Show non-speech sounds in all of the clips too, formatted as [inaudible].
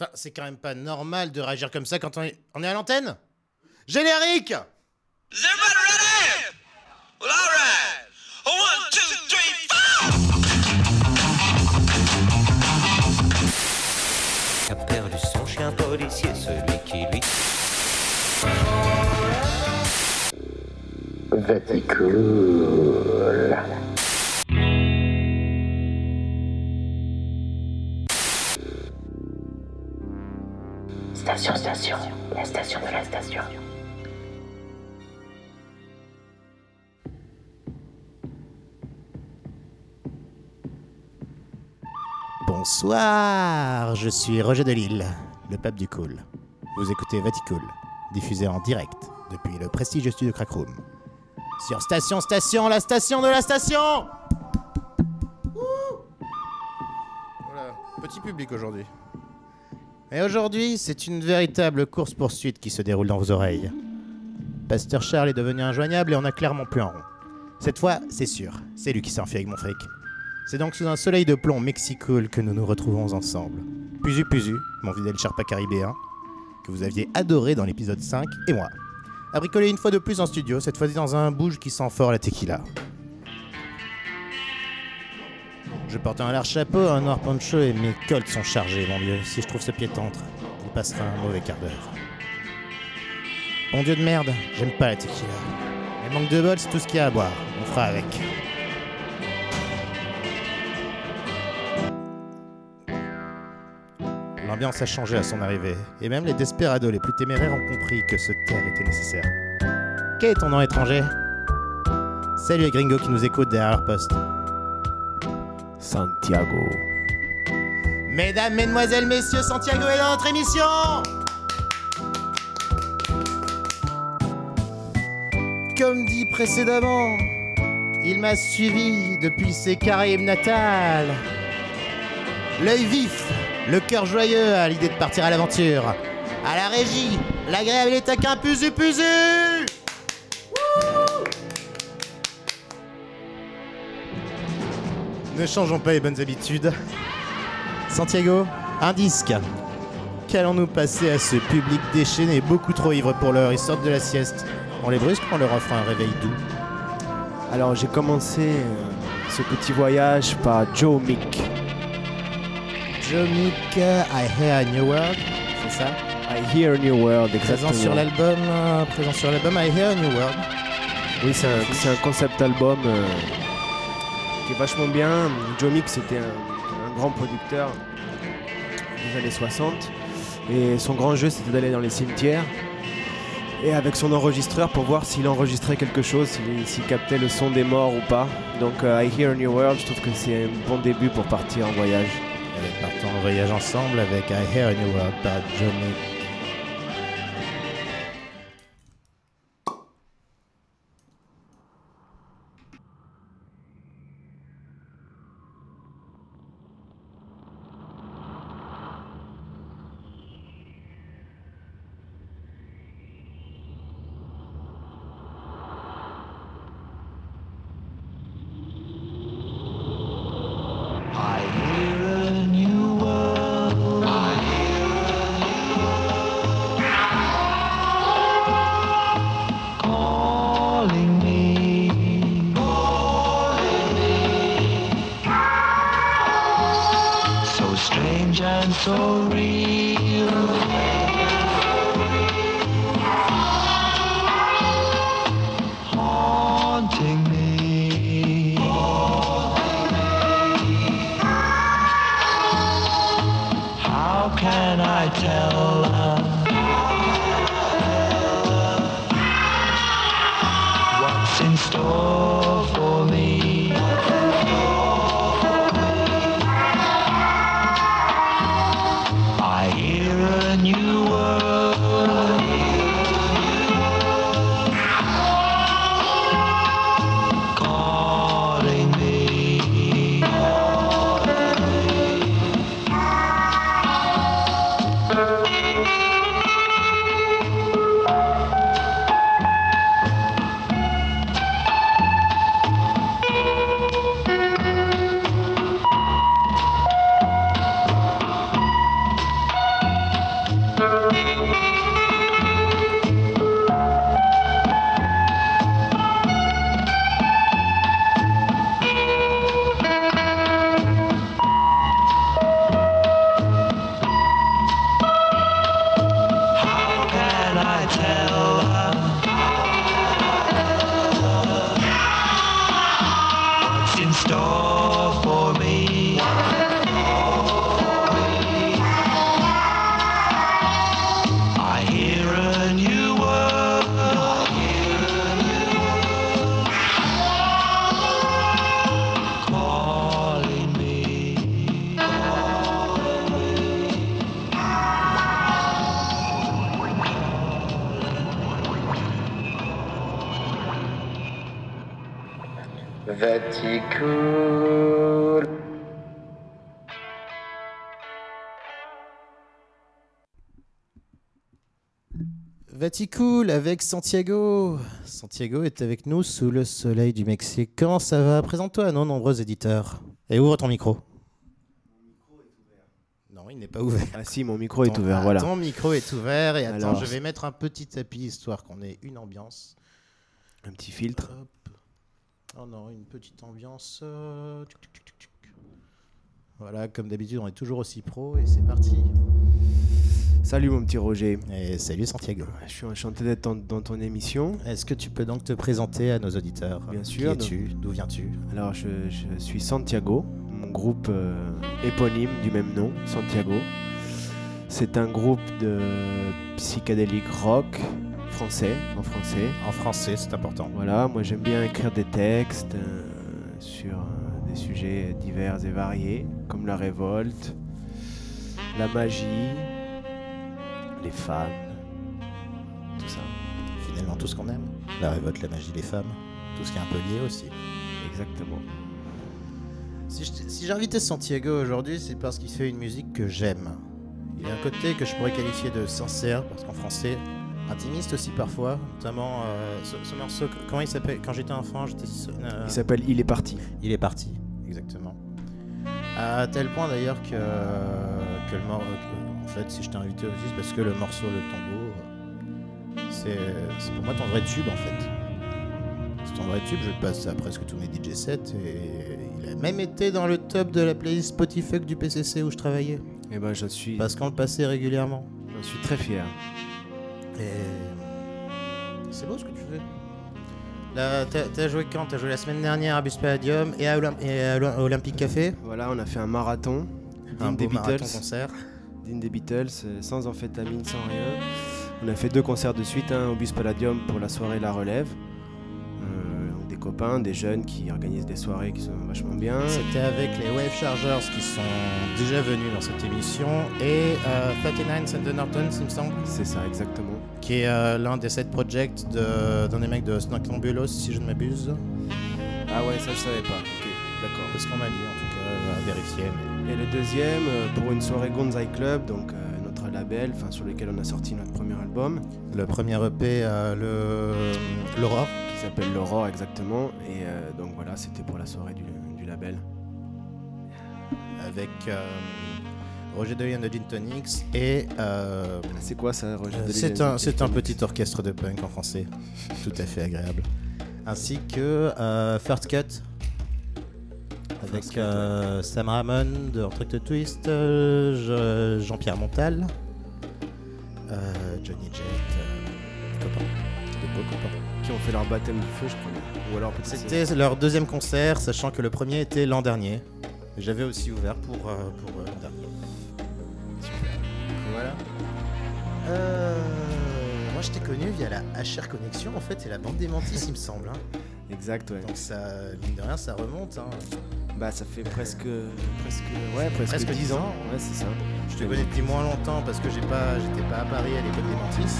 Enfin, c'est quand même pas normal de réagir comme ça quand on est, on est à l'antenne. Générique! A perdu son chien policier, celui qui lui Vaticool. Station, station, la station de la station. Bonsoir, je suis Roger Delille, le pape du cool. Vous écoutez Vaticool, diffusé en direct depuis le prestigieux studio Crackroom. Sur Station Station, la station de la station Ouh Voilà, petit public aujourd'hui. Et aujourd'hui, c'est une véritable course-poursuite qui se déroule dans vos oreilles. Pasteur Charles est devenu injoignable et on a clairement plus en rond. Cette fois, c'est sûr, c'est lui qui s'enfuit avec mon fric. C'est donc sous un soleil de plomb mexicool que nous nous retrouvons ensemble. Puzu Puzu, mon fidèle Sherpa caribéen, que vous aviez adoré dans l'épisode 5, et moi. A bricolé une fois de plus en studio, cette fois-ci dans un bouge qui sent fort la tequila. Je porte un large chapeau, un noir poncho et mes colts sont chargés, mon vieux. Si je trouve ce pied-tentre, il passera un mauvais quart d'heure. Bon dieu de merde, j'aime pas la tequila. Mais manque de bol, c'est tout ce qu'il y a à boire. On fera avec. L'ambiance a changé à son arrivée, et même les desperados les plus téméraires ont compris que se taire était nécessaire. Quel est ton nom étranger? Salut les gringos qui nous écoutent derrière leur poste. Santiago. Mesdames, Mesdemoiselles, Messieurs, Santiago est dans notre émission Comme dit précédemment, il m'a suivi depuis ses Caraïbes natales. L'œil vif, le cœur joyeux à l'idée de partir à l'aventure. À la régie, l'agréable et taquin puzu puzu Ne changeons pas les bonnes habitudes. Santiago, un disque. Qu'allons-nous passer à ce public déchaîné, beaucoup trop ivre pour l'heure Ils sortent de la sieste. On les brusque, on leur offre un réveil doux. Alors j'ai commencé euh, ce petit voyage par Joe Mick. Joe Mick, I Hear a New World, c'est ça? I Hear a New World, exactement. Présent sur l'album, euh, présent sur l'album I Hear a New World. Oui, c'est un, c'est un concept album euh, vachement bien. Joe Mick, c'était un, grand producteur des années 60. Et son grand jeu, c'était d'aller dans les cimetières et avec son enregistreur pour voir s'il enregistrait quelque chose, s'il captait le son des morts ou pas. Donc euh, I Hear a New World, je trouve que c'est un bon début pour partir en voyage. Partons en voyage ensemble avec I Hear a New World par Joe so real. Vaticool. Vaticool avec Santiago. Santiago est avec nous sous le soleil du Mexique. Comment ça va? Présente-toi à nos nombreux éditeurs. Et ouvre ton micro. Non, il n'est pas ouvert. Ah si, mon micro est ouvert, ah, voilà. Ton micro est ouvert et attends, Alors, je vais mettre un petit tapis histoire qu'on ait une ambiance. Un petit filtre. Hop. Oh non, une petite ambiance. euh. Voilà, comme d'habitude, on est toujours aussi pro et c'est parti. Salut mon petit Roger. Et salut Santiago. Je suis enchanté d'être dans, dans ton émission. Est-ce que tu peux donc te présenter à nos auditeurs? Bien Qui sûr, es-tu? D'où viens-tu? Alors je, je suis Santiago, mon groupe euh, éponyme du même nom, Santiago. C'est un groupe de psychédélique rock français, en français. En français, c'est important. Voilà, moi j'aime bien écrire des textes euh, sur euh, des sujets divers et variés, comme la révolte, la magie, les femmes, tout ça. Finalement, tout ce qu'on aime. La révolte, la magie, les femmes. Tout ce qui est un peu lié aussi. Exactement. Si j'ai invité Santiago aujourd'hui, c'est parce qu'il fait une musique que j'aime. Il y a un côté que je pourrais qualifier de sincère, parce qu'en français, intimiste aussi parfois, notamment euh, ce, ce morceau, comment il s'appelle? Quand j'étais enfant, j'étais... euh, Il s'appelle Il est parti. Il est parti, exactement. À tel point d'ailleurs que, que le morceau, en fait, si je t'ai invité aussi, c'est parce que le morceau Le Tombeau, euh, c'est c'est pour moi ton vrai tube en fait. C'est ton vrai tube, je le passe à presque tous mes DJ sets et il a même été dans le top de la playlist Spotify du PCC où je travaillais. Eh ben je suis, Parce qu'on le passait régulièrement. j'en suis très fier. C'est beau ce que tu fais. Là, t'as t'as joué quand? T'as joué la semaine dernière à Bus Palladium et à, Olymp- et à Olymp- Olympic Café. Voilà, on a fait un marathon. Un beau marathon Beatles. concert. Digne des Beatles, sans amphétamine, sans rien. On a fait deux concerts de suite, un au Bus Palladium pour la soirée La Relève. Euh, des copains, des jeunes qui organisent des soirées qui sont vachement bien. C'était avec les Wave Chargers qui sont déjà venus dans cette émission et euh, 39 Cent Norton, il me semble, C'est ça, exactement. Qui est euh, l'un des sept projects de- d'un des mecs de Snoctambulos, si je ne m'abuse. Ah ouais, ça je savais pas. Ok, d'accord. C'est ce qu'on m'a dit en tout cas, à vérifier. mais- Et le deuxième, euh, pour une soirée Gonzai Club, donc euh, notre label, enfin sur lequel on a sorti notre premier album, Le premier EP, euh, le l'Aurore. qui s'appelle L'Aurore exactement. Et donc voilà, c'était pour la soirée du, du label. avec Roger Delian de Gin Tonics et euh, C'est quoi ça, Roger euh, Delisle c'est un, c'est un petit orchestre de punk en français, [laughs] tout à fait agréable. Ainsi que euh, First Cut avec First Cut, euh, Sam Ramon de Retract Twist, euh, Je- Jean-Pierre Montal, euh, Johnny Jett, euh, copains, de beaux copains. Qui ont fait leur baptême du feu, je crois. Ou alors peut-être c'est- C'était leur deuxième concert, sachant que le premier était l'an dernier. J'avais aussi ouvert pour, euh, pour euh, l'an dernier. Voilà. Euh, moi, je t'ai connu via la HR Connexion, en fait, et la bande des Mantis, il me semble. hein. [laughs] Exact, ouais. Donc, ça, mine de rien, ça remonte. hein. Bah ça fait presque presque ouais presque, Presque 10 10 ans. ans. Ouais c'est ça. Je te connais depuis moins longtemps parce que j'ai pas, j'étais pas à Paris à l'époque des Mantis.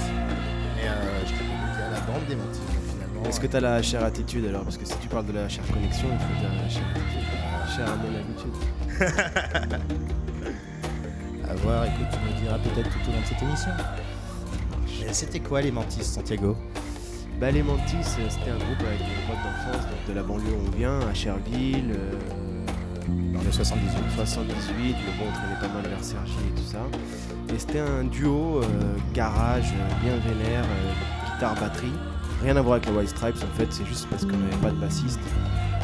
Mais euh, je t'ai connu via la bande des Mantis, donc, finalement. Est-ce que t'as la chère attitude alors? Parce que si tu parles de la chère connexion, il faut de la chère attitude. Chère à mon habitude. [laughs] À voir, écoute, tu me diras peut-être tout au long de cette émission. Mais c'était quoi les Mantis, Santiago? Bah les Mantis, c'était un groupe avec des potes d'enfance donc de la banlieue où on vient, à Cherville, euh, Dans le 78. 78, mais bon on traînait pas mal vers Sergi et tout ça. Et c'était un duo euh, garage bien vénère, euh, guitare batterie. Rien à voir avec les White Stripes en fait, c'est juste parce qu'on n'avait pas de bassiste.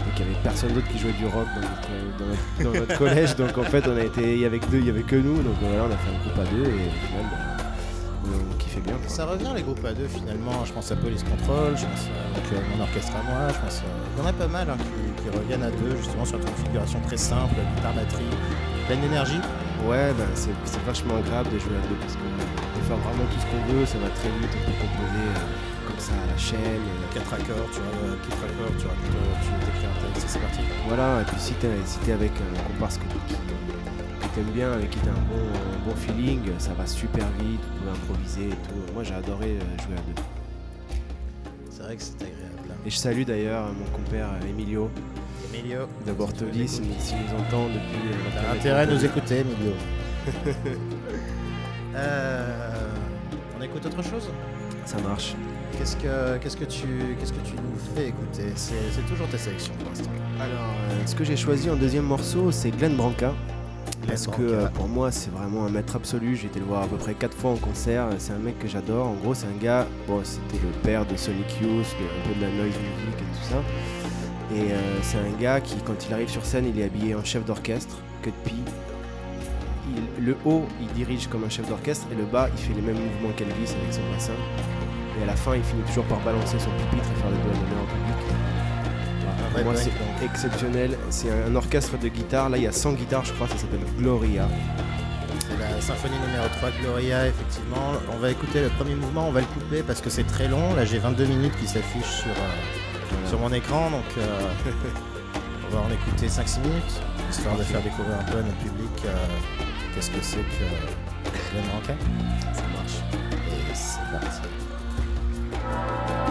Et qu'il y avait personne d'autre qui jouait du rock dans notre, dans notre- dans notre [laughs] collège. Donc en fait on a été. Il y avait que deux, il y avait que nous, donc voilà, on a fait un groupe à deux et au final bah, on kiffait bien. quoi. Ça revient les groupes à deux finalement. Je pense à Police Control, je pense à euh, mon orchestre à moi, je pense. à- Il y en a pas mal hein, qui, qui reviennent à deux justement sur une configuration très simple, guitare batterie, pleine d'énergie. Ouais, bah, c'est c'est vachement agréable de jouer à deux parce qu'on peut faire vraiment tout ce qu'on veut, ça va très vite, on peut composer euh, comme ça à la chaîne. euh, Quatre accords, tu vois, quatre accords, tu racontes, euh, tu t'écris un texte, c'est parti. Voilà, et puis si t'es si t'es avec un comparse que, qui- que t'aimes bien, avec qui t'as un bon, un bon feeling, ça va super vite, vous pouvez improviser et tout. Moi j'ai adoré euh, jouer à deux. C'est vrai que c'est agréable. hein. Et je salue d'ailleurs mon compère euh, Emilio, Emilio, de Bortoli, s'il s'il nous entend depuis euh, t'as intérêt à nous écouter, Emilio. [laughs] Euh, on écoute autre chose? Ça marche. Qu'est-ce que, qu'est-ce que tu, qu'est-ce que tu nous fais écouter c'est, toujours tes sélections pour l'instant. Alors, euh, ce que j'ai choisi en deuxième morceau, c'est Glenn Branca. Parce que euh, pour moi, c'est vraiment un maître absolu. J'ai été le voir à peu près quatre fois en concert. C'est un mec que j'adore. En gros, c'est un gars. Bon, c'était le père de Sonic Youth, de, un peu de la noise music et tout ça. Et euh, c'est un gars qui, quand il arrive sur scène, il est habillé en chef d'orchestre, que depuis. Il- le haut, il dirige comme un chef d'orchestre, et le bas, il fait les mêmes mouvements qu'Elvis avec son bassin. Et à la fin, il finit toujours par balancer son pupitre et faire le doigt d'honneur au public. Pour moi, c'est exceptionnel. C'est un orchestre de guitare. Là, il y a 100 guitares, je crois. Ça s'appelle Gloria. C'est la symphonie numéro 3 Gloria, effectivement. On va écouter le premier mouvement, on va le couper parce que c'est très long. Là, j'ai 22 minutes qui s'affichent sur, euh, sur mon écran, donc euh, [laughs] on va en écouter 5-6 minutes, histoire de faire découvrir un peu à notre public euh, qu'est-ce que c'est que Glenn Branca. Ça marche. Et c'est parti. Thank you.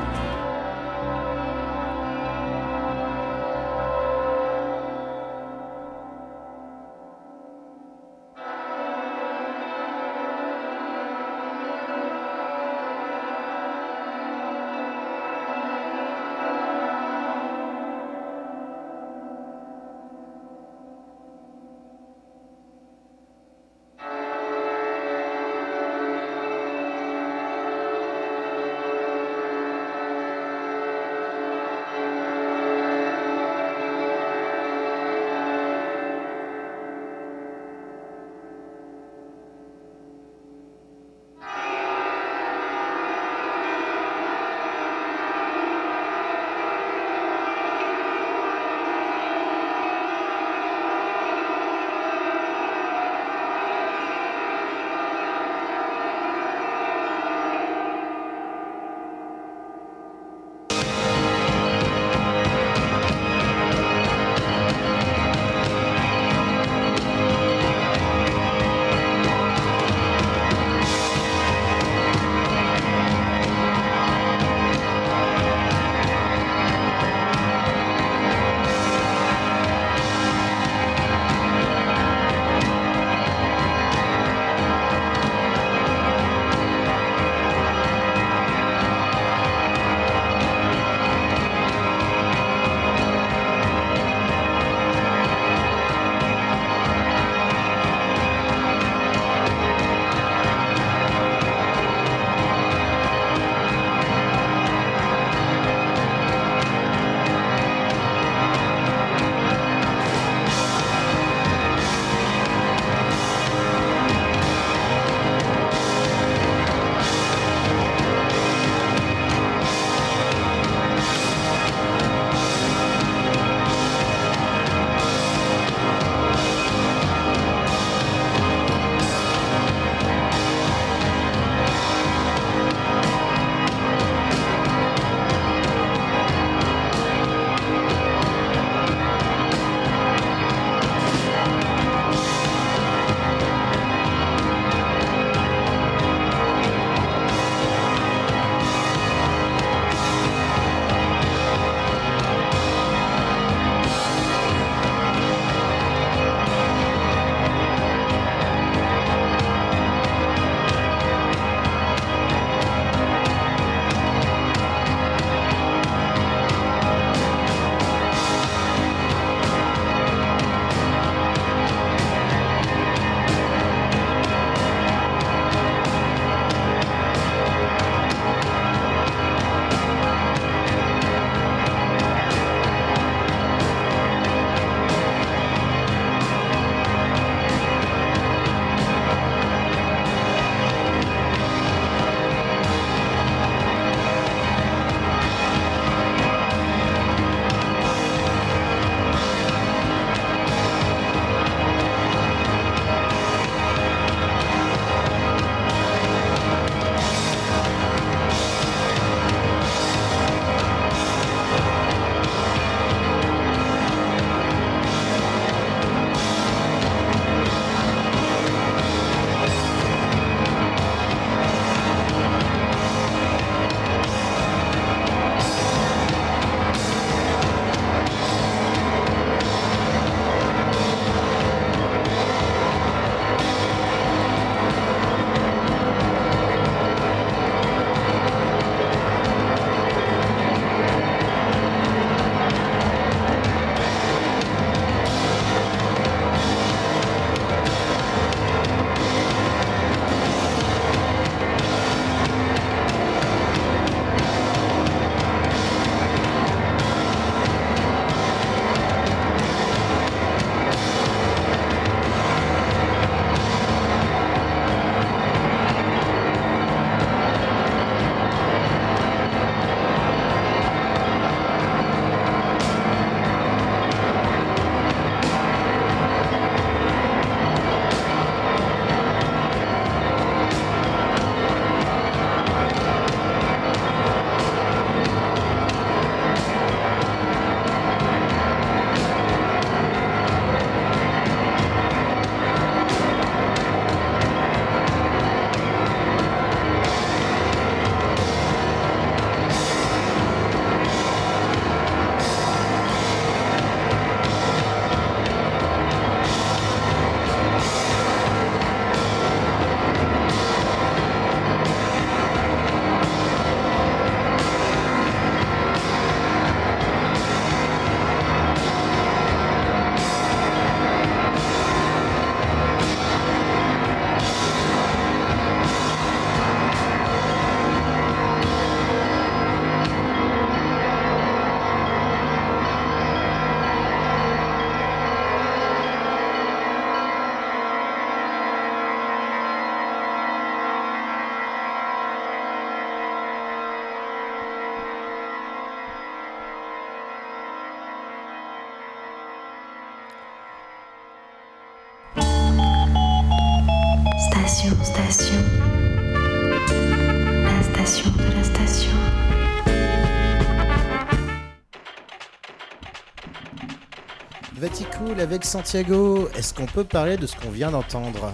Avec Santiago, est-ce qu'on peut parler de ce qu'on vient d'entendre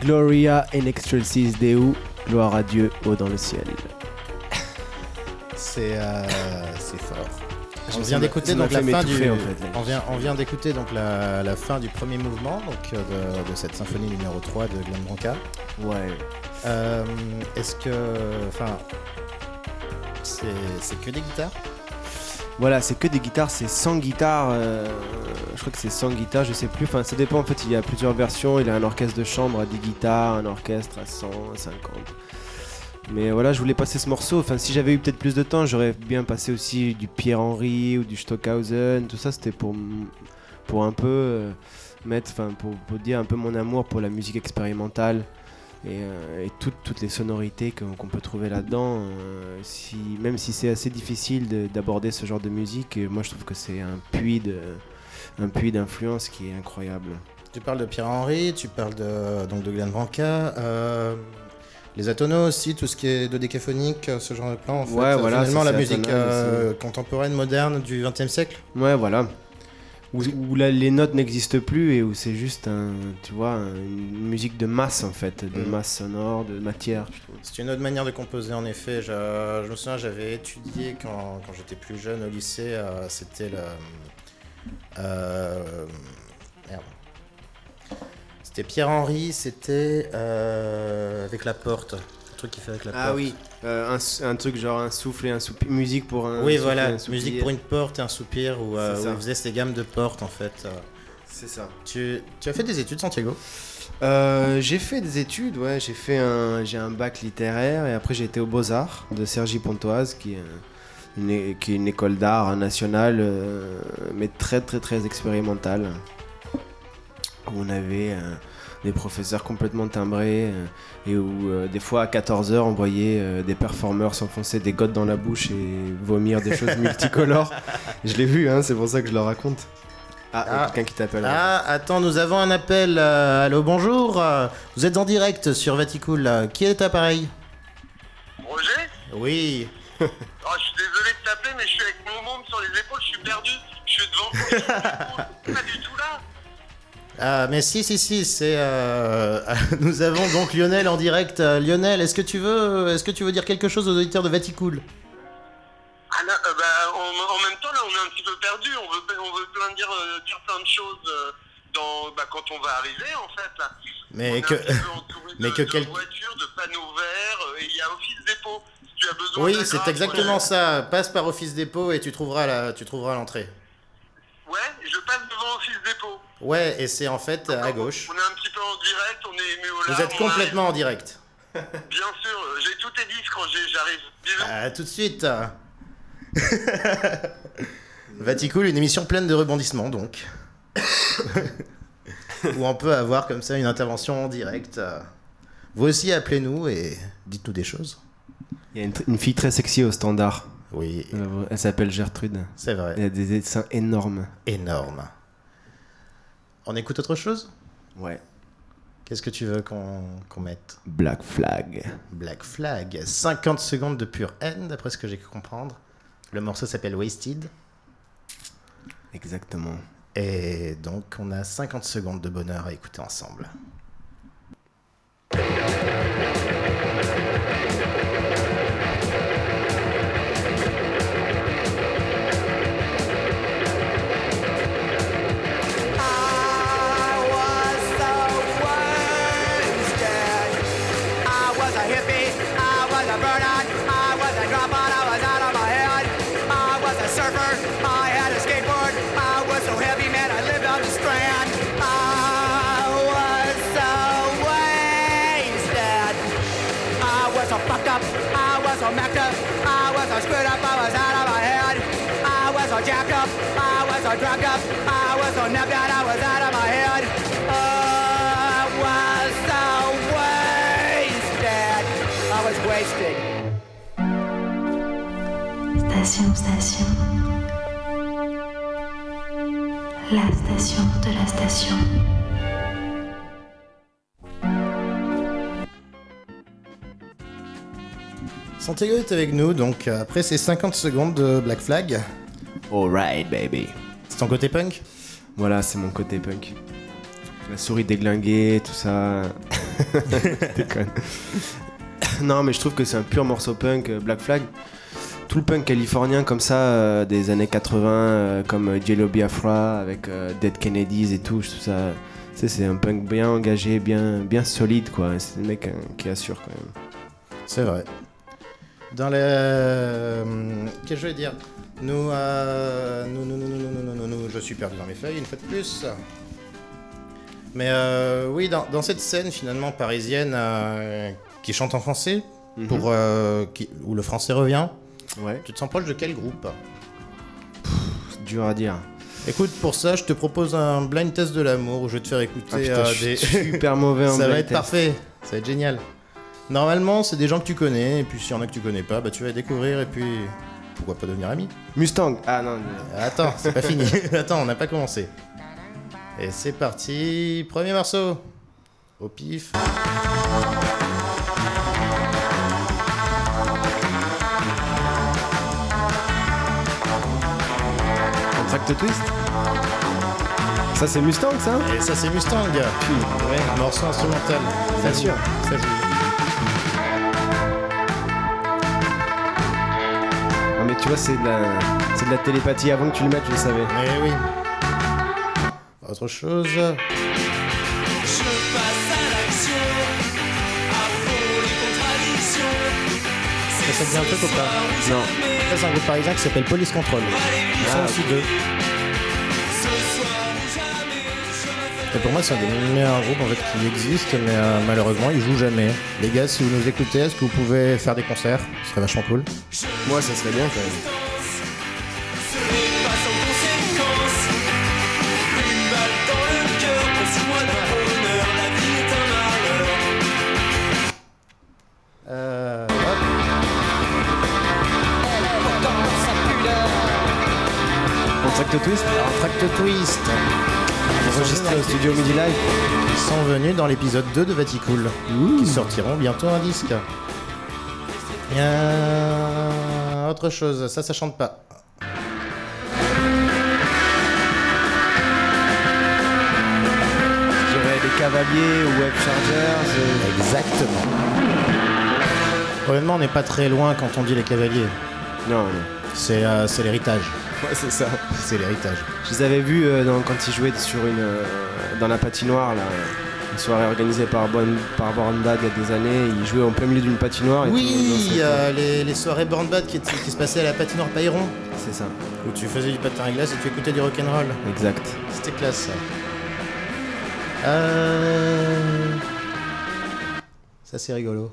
Gloria in excelsis Deo, gloire à Dieu haut dans le ciel. C'est euh, fort. On vient d'écouter donc la fin du. en fait. On vient, on vient d'écouter donc la, la fin du premier mouvement donc euh, de, de cette symphonie numéro 3 de Glenn Branca. Ouais. Euh, Est-ce que, enfin, c'est c'est que des guitares? Voilà, c'est que des guitares, c'est 100 guitares. euh, je crois que c'est 100 guitares, je sais plus. Enfin, ça dépend en fait. Il y a plusieurs versions. Il y a un orchestre de chambre à 10 guitares, un orchestre à 100, à 50. Mais voilà, je voulais passer ce morceau. Enfin, si j'avais eu peut-être plus de temps, j'aurais bien passé aussi du Pierre-Henry ou du Stockhausen. Tout ça, c'était pour un peu euh, mettre, enfin, pour, pour dire un peu mon amour pour la musique expérimentale et, euh, et toutes, toutes les sonorités qu'on peut trouver là-dedans. euh, si, même si c'est assez difficile de- d'aborder ce genre de musique, euh, moi je trouve que c'est un puits de un puits d'influence qui est incroyable. Tu parles de Pierre-Henry, tu parles de, donc de Glenn Branca, euh, les atonos aussi, tout ce qui est dodécaphonique, ce genre de plan. En fait. Ouais, voilà, Finalement, la musique contemporaine, moderne du XXe siècle. Ouais, voilà. Où, les notes n'existent plus et où c'est juste un, tu vois, un- une musique de masse en fait, de Mm. masse sonore, de matière. C'est une autre manière de composer, en effet. Je, je me souviens, j'avais étudié quand, quand j'étais plus jeune au lycée, euh, c'était le. euh, merde. C'était Pierre-Henry, c'était euh, avec la porte. Truc qu'il fait avec la porte. Ah oui, euh, un, truc genre un souffle et un soupir, musique pour un. Oui, voilà, un musique pour une porte et un soupir, où, euh, où il faisait ces gammes de portes en fait. euh. C'est ça. Tu, tu as fait des études, Santiago? Euh, j'ai fait des études, ouais, j'ai fait un, j'ai un bac littéraire et après j'ai été aux Beaux-Arts de Sergi Pontoise, qui est, un- une, qui est une école d'art nationale, mais très très très expérimentale. On avait des professeurs complètement timbrés euh, et où euh, des fois à 14h on voyait euh, des performeurs s'enfoncer des gottes dans la bouche et vomir des choses [laughs] multicolores. Je l'ai vu, hein, c'est pour ça que je le raconte. Ah, il y a Ah. quelqu'un qui t'appelle. Ah, attends, nous avons un appel. euh, allô, bonjour. euh, vous êtes en direct sur Vaticool. euh, qui est appareil? Roger? Oui. [laughs] Ah, Je suis désolé de t'appeler, mais je suis avec mon môme sur les épaules, je suis perdu. Je suis devant toi, je suis pas du tout là. Ah, mais si, si, si, c'est. euh, [laughs] nous avons donc Lionel en direct. Euh, Lionel, est-ce que tu veux, est-ce que tu veux dire quelque chose aux auditeurs de Vaticool? Ah là, euh, bah, en, en même temps, là, on est un petit peu perdu. On veut, on veut plein dire, euh, dire plein de choses euh, dans, bah, quand on va arriver, en fait. Là. on [laughs] Mais est que. mais de, que de quel- voitures, de panneaux verts, euh, et il y a Office Dépôt. Si tu as besoin Oui, c'est exactement ouais. ça. Passe par Office Dépôt et tu trouveras la, tu trouveras l'entrée. Ouais, je passe devant Office Dépôt. Ouais, et c'est en fait à gauche. On est un petit peu en direct, on est ému au Vous larmes, êtes complètement en direct. [laughs] Bien sûr, j'ai tous tes disques quand j'ai- j'arrive. À tout de suite. [laughs] Vaticool, une émission pleine de rebondissements donc. [laughs] Où on peut avoir comme ça une intervention en direct. Vous aussi appelez-nous et dites-nous des choses. Il y a une, une fille très sexy au standard. Oui, Euh, Elle s'appelle Gertrude. c'est vrai. Elle a des dessins énormes. Énorme. On écoute autre chose? Ouais. Qu'est-ce que tu veux qu'on mette? Black Flag. Black Flag. 50 secondes de pure haine, d'après ce que j'ai pu comprendre. Le morceau s'appelle Wasted. Exactement. Et donc, on a 50 secondes de bonheur à écouter ensemble. drunk up. I was so napped out, I was out of Station, station. La station de la station. Santiago est avec nous, donc euh, après ces 50 secondes de Black Flag. Alright, baby ton côté punk Voilà, c'est mon côté punk. La souris déglinguée, tout ça. [laughs] Non, mais je trouve que c'est un pur morceau punk, euh, Black Flag. Tout le punk californien comme ça, euh, des années 80, euh, comme Jello Biafra avec euh, Dead Kennedys et tout, je trouve ça. Tu sais, c'est un punk bien engagé, bien, bien solide, quoi. C'est des mecs hein, qui assurent quand même. C'est vrai. Dans euh, Qu'est-ce que je vais dire? Nous, euh, nous, nous, nous, nous, nous, nous, je suis perdu dans mes feuilles une fois de plus. Mais euh, oui, dans, cette scène finalement parisienne euh, qui chante en français, mhm. euh, où le français revient, tu te sens proche de quel groupe? Pff, Dur à dire. Écoute, pour ça, je te propose un blind test de l'amour où je vais te faire écouter ah, des. [laughs] super mauvais en Ça va être parfait, ça va être génial. Normalement, c'est des gens que tu connais, et puis s'il y en a que tu connais pas, bah, tu vas les découvrir et puis pourquoi pas devenir ami Mustang Ah non, euh, Attends, c'est pas fini. [laughs] Attends, on n'a pas commencé. Et c'est parti, premier morceau. Au pif. Contract Twist Ça c'est Mustang ça Et ça, c'est Mustang. Ouais, un morceau instrumental. Ça Bien sûr. Ça joue. Tu vois c'est de la c'est de la télépathie avant que tu le mettes je le savais. Eh oui. Autre chose. Ça, ça te dit un truc ou pas Non. Ça, c'est un groupe parisien qui s'appelle Police Control. Ils sont Ah, aussi deux. Et pour moi, c'est un des meilleurs groupes en fait, qui existent, mais euh, malheureusement, ils jouent jamais. Les gars, si vous nous écoutez, est-ce que vous pouvez faire des concerts? Ce serait vachement cool. Moi ça serait bien quand même. Euh, hop. Contract Twist Alors, Tract Twist. enregistré au studio Midi Live. Ils sont venus dans l'épisode 2 de Vaticool, qui sortiront bientôt un disque. Euh, autre chose, ça, ça chante pas. Je dirais les Cavaliers ou Web Chargers. euh, Exactement. Honnêtement, on n'est pas très loin quand on dit les cavaliers. Non, non. C'est euh, c'est l'héritage. Ouais c'est ça. C'est l'héritage. Je les avais vus euh, dans- quand ils jouaient sur une euh, dans la patinoire là. Une soirée organisée par Born, par Born Bad il y a des années, ils jouaient en plein milieu d'une patinoire. et Oui, euh, les, les soirées Born Bad qui, qui se passaient à la patinoire Payron, quoi. C'est ça, où tu faisais du patin à glace et tu écoutais du rock'n'roll. exact. C'était classe ça. Euh... Ça c'est rigolo.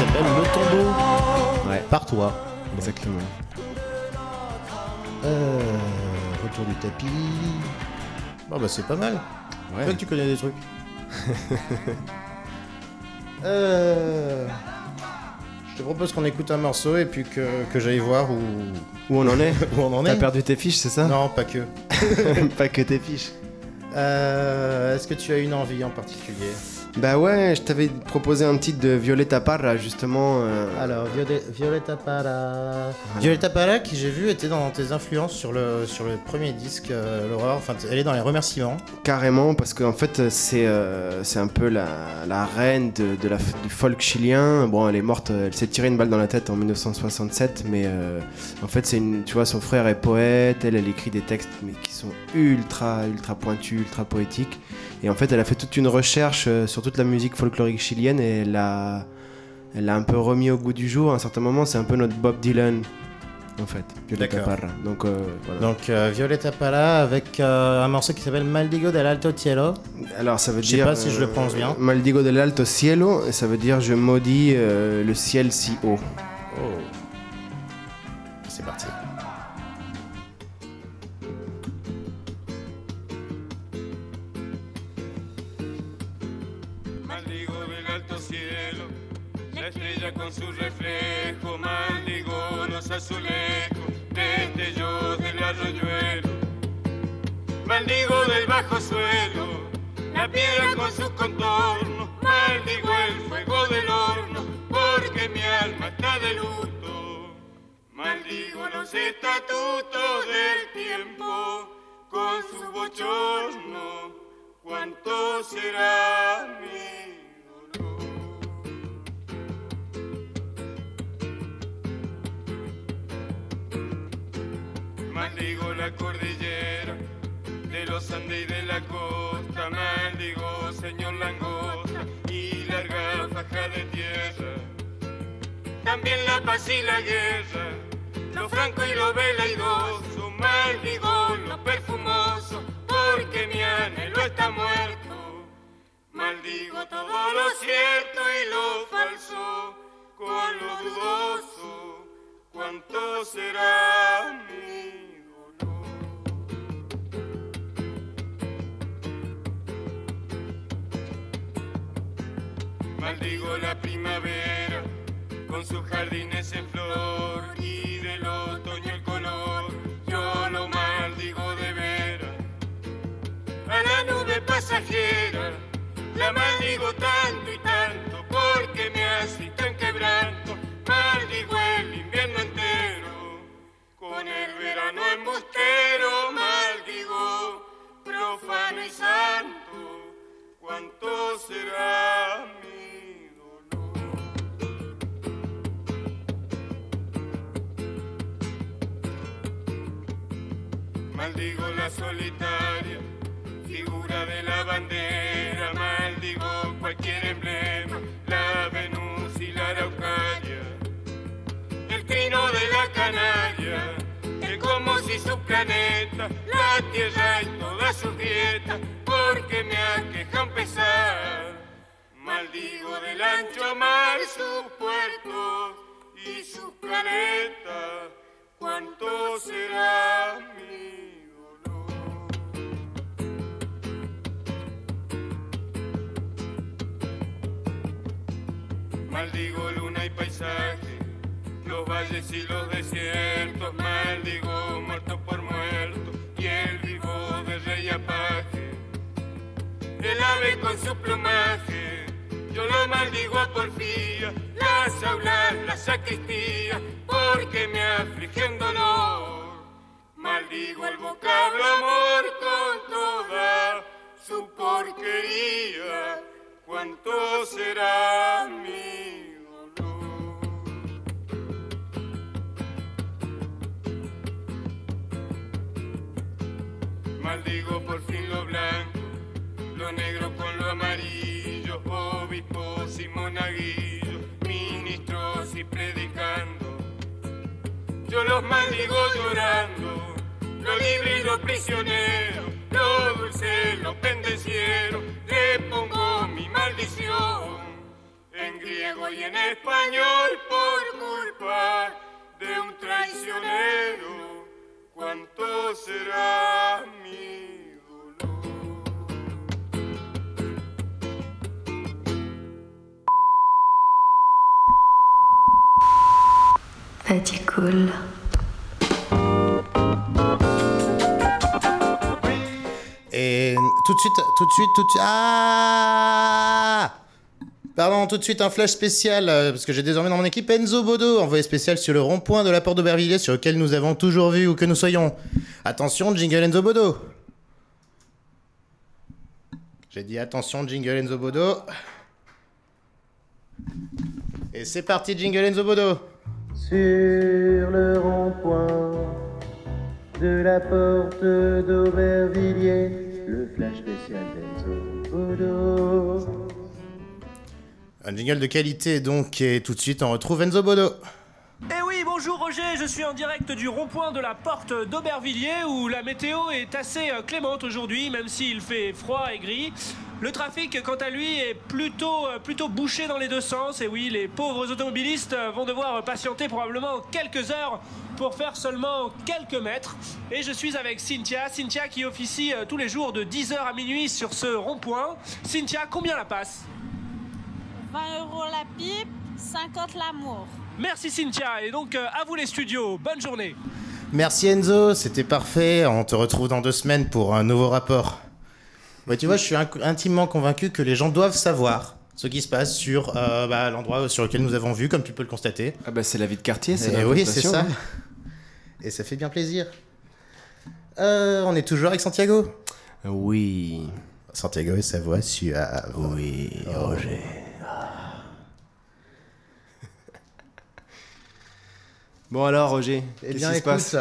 s'appelle Le tombeau. Ouais, Par toi. exactement. Euh, retour du tapis. Bon bah c'est pas mal. Ouais. Toi que tu connais des trucs. [laughs] euh... Je te propose qu'on écoute un morceau et puis que, que j'aille voir où, Où on en est [laughs] où on en T'as est. perdu tes fiches, c'est ça? Non, pas que. [laughs] pas que tes fiches. Euh, Est-ce que tu as une envie en particulier? Bah ouais, je t'avais proposé un titre de Violetta Parra justement. euh, Alors, Viole- Violetta Parra. Violetta Parra, qui j'ai vu, était dans tes influences sur le, sur le premier disque, euh, l'horreur. Enfin, elle est dans les remerciements. Carrément, parce qu'en fait, c'est euh, c'est un peu la, la reine de, de la, f- du folk chilien. Bon, elle est morte, elle s'est tirée une balle dans la tête en 1967, mais en fait, c'est une, tu vois, son frère est poète, elle, elle écrit des textes mais qui sont ultra, ultra pointus, ultra poétiques. Et en fait, elle a fait toute une recherche euh, sur toute la musique folklorique chilienne et elle l'a, elle l'a un peu remis au goût du jour. À un certain moment, c'est un peu notre Bob Dylan, en fait, Violeta. Parra. Donc euh, voilà. Donc euh, Violeta Parra avec euh, un morceau qui s'appelle Maldigo del Alto Cielo. Alors ça veut Je sais dire. pas si je le prononce bien. Maldigo del alto cielo, et ça veut dire je maudis le ciel si haut. Oh. C'est parti. Su reflejo, maldigo los azulejos, destellos del arroyuelo. Maldigo del bajo suelo, la piedra con sus contornos, maldigo el fuego del horno, porque mi alma está de luto. Maldigo los estatutos del tiempo, con su bochorno, cuánto será mi Maldigo la cordillera de los Andes y de la costa, maldigo señor langosta y larga faja de tierra. También la paz y la guerra, lo franco y lo velaidoso, maldigo lo perfumoso, porque mi anhelo está muerto. Maldigo todo lo cierto y lo falso, con lo dudoso, cuánto será mi Maldigo la primavera con sus jardines en flor y del otoño el color. Yo lo maldigo de veras a la nube pasajera. La maldigo tanto y tanto porque me hace tan quebranto. Maldigo el invierno entero con el verano embustero. Maldigo profano y santo. ¿Cuánto será Maldigo la solitaria figura de la bandera, maldigo cualquier emblema, la Venus y la Araucaria, el trino de la Canaria, el como si su planeta, la tierra y todas sus grietas, porque me aquejan pesar. Maldigo del ancho mar sus puertos y sus caletas, ¿cuánto será mi Maldigo luna y paisaje, los valles y los desiertos. Maldigo muerto por muerto y el vivo de rey apaje. El ave con su plumaje, yo lo maldigo a porfía. Las aulas, la sacristía, porque me aflige un dolor. Maldigo el vocablo amor con toda su porquería. ¿Cuánto será mi dolor? Maldigo por fin lo blanco, lo negro con lo amarillo, obispos y monaguillos, ministros y predicando. Yo los maldigo llorando, lo libre y lo prisionero, lo dulce, lo pendenciero, le pongo mi maldición. En griego y en español por culpa de un traicionero, ¿cuánto será mi dolor? Fatigul. Et tout de suite, tout de suite, tout de suite. Ah Pardon, tout de suite un flash spécial, euh, parce que j'ai désormais dans mon équipe Enzo Bodo, envoyé spécial sur le rond-point de la porte d'Aubervilliers, sur lequel nous avons toujours vu où que nous soyons. Attention, jingle Enzo Bodo J'ai dit attention, jingle Enzo Bodo. Et c'est parti, jingle Enzo Bodo Sur le rond-point de la porte d'Aubervilliers, le flash spécial. d'Enzo Bodo. Un jingle de qualité donc, et tout de suite on retrouve Enzo Bodo. Bonjour Roger, je suis en direct du rond-point de la porte d'Aubervilliers où la météo est assez euh, clémente aujourd'hui, même s'il fait froid et gris. Le trafic, quant à lui, est plutôt, euh, plutôt bouché dans les deux sens. Et oui, les pauvres automobilistes euh, vont devoir patienter probablement quelques heures pour faire seulement quelques mètres. Et je suis avec Cynthia, Cynthia qui officie tous les jours de 10h à minuit sur ce rond-point. Cynthia, combien la passe? 20 euros la pipe, 50 l'amour. Merci Cynthia, et donc euh, à vous les studios, bonne journée. Merci Enzo, c'était parfait. On te retrouve dans deux semaines pour un nouveau rapport. Ouais, tu vois, je suis intimement convaincu que les gens doivent savoir ce qui se passe sur euh, bah, l'endroit sur lequel nous avons vu, comme tu peux le constater. Ah bah c'est la vie de quartier, c'est la oui, c'est ça. Et ça fait bien plaisir. Euh, on est toujours avec Santiago Oui. Santiago et sa voix suave. Oui, Roger. Bon alors Roger, Eh qu'est-ce bien, qui se passe